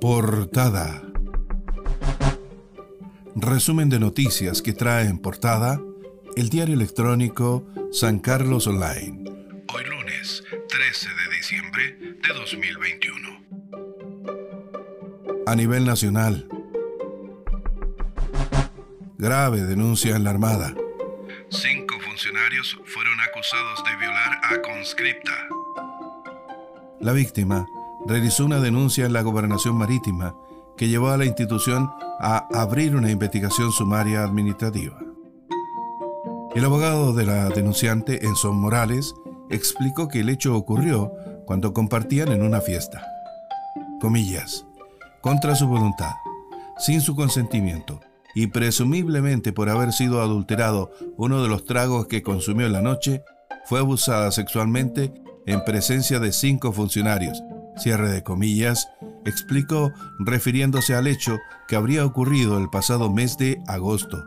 Portada. Resumen de noticias que trae en portada el diario electrónico San Carlos Online. Hoy lunes 13 de diciembre de 2021. A nivel nacional. Grave denuncia en la Armada. Cinco funcionarios fueron acusados de violar a conscripta. La víctima realizó una denuncia en la gobernación marítima que llevó a la institución a abrir una investigación sumaria administrativa. El abogado de la denunciante, Enzo Morales, explicó que el hecho ocurrió cuando compartían en una fiesta. Comillas, contra su voluntad, sin su consentimiento y presumiblemente por haber sido adulterado uno de los tragos que consumió en la noche, fue abusada sexualmente en presencia de cinco funcionarios, cierre de comillas, explicó refiriéndose al hecho que habría ocurrido el pasado mes de agosto.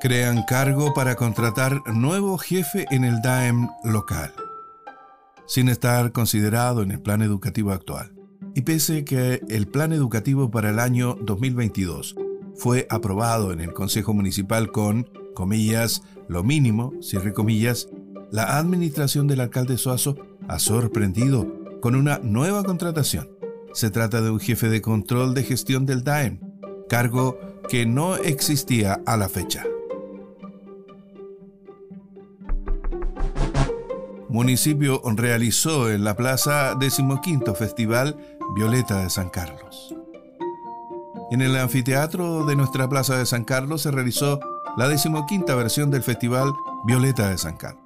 Crean cargo para contratar nuevo jefe en el DAEM local, sin estar considerado en el plan educativo actual. Y pese que el plan educativo para el año 2022 fue aprobado en el Consejo Municipal con, comillas, lo mínimo, cierre comillas, la administración del alcalde Suazo ha sorprendido con una nueva contratación. Se trata de un jefe de control de gestión del DAEM, cargo que no existía a la fecha. Municipio realizó en la plaza decimoquinto Festival Violeta de San Carlos. En el anfiteatro de nuestra plaza de San Carlos se realizó la decimoquinta versión del Festival Violeta de San Carlos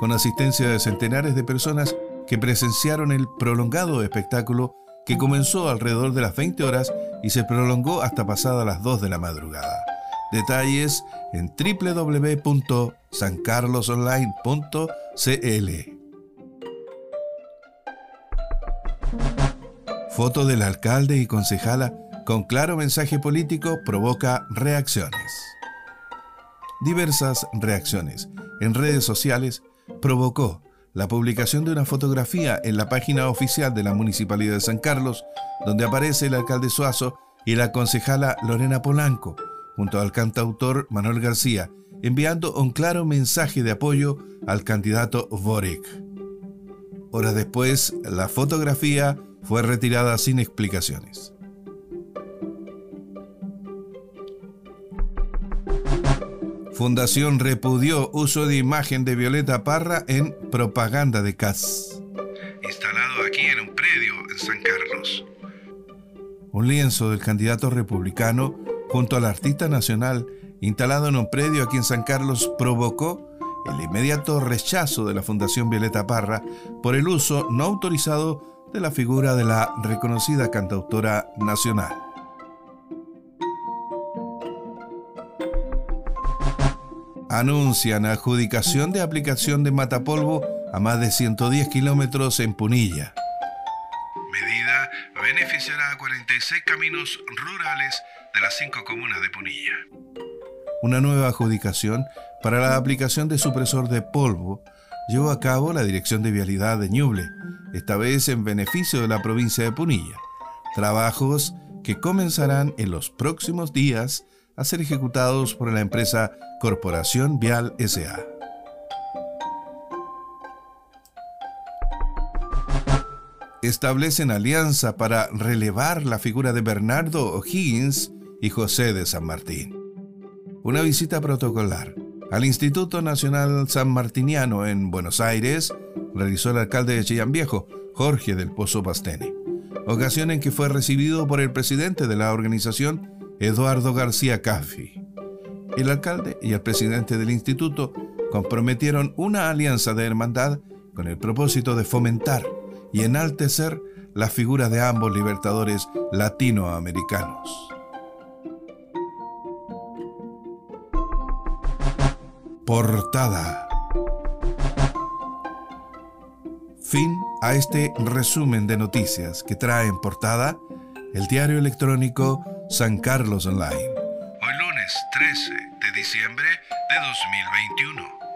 con asistencia de centenares de personas que presenciaron el prolongado espectáculo que comenzó alrededor de las 20 horas y se prolongó hasta pasadas las 2 de la madrugada. Detalles en www.sancarlosonline.cl. Foto del alcalde y concejala con claro mensaje político provoca reacciones. Diversas reacciones en redes sociales provocó la publicación de una fotografía en la página oficial de la Municipalidad de San Carlos, donde aparece el alcalde Suazo y la concejala Lorena Polanco, junto al cantautor Manuel García, enviando un claro mensaje de apoyo al candidato Boric. Horas después, la fotografía fue retirada sin explicaciones. Fundación repudió uso de imagen de Violeta Parra en propaganda de CAS. Instalado aquí en un predio en San Carlos. Un lienzo del candidato republicano junto al artista nacional instalado en un predio aquí en San Carlos provocó el inmediato rechazo de la Fundación Violeta Parra por el uso no autorizado de la figura de la reconocida cantautora nacional. Anuncian adjudicación de aplicación de matapolvo a más de 110 kilómetros en Punilla. Medida beneficiará a 46 caminos rurales de las cinco comunas de Punilla. Una nueva adjudicación para la aplicación de supresor de polvo llevó a cabo la Dirección de Vialidad de Ñuble, esta vez en beneficio de la provincia de Punilla. Trabajos que comenzarán en los próximos días a ser ejecutados por la empresa Corporación Vial SA. Establecen alianza para relevar la figura de Bernardo O'Higgins y José de San Martín. Una visita protocolar al Instituto Nacional San Martiniano en Buenos Aires realizó el alcalde de Chillán Viejo, Jorge del Pozo Pastene, ocasión en que fue recibido por el presidente de la organización, Eduardo García Caffi. El alcalde y el presidente del instituto comprometieron una alianza de hermandad con el propósito de fomentar y enaltecer la figura de ambos libertadores latinoamericanos. Portada. Fin a este resumen de noticias que trae en portada el diario electrónico San Carlos Online. Hoy lunes 13 de diciembre de 2021.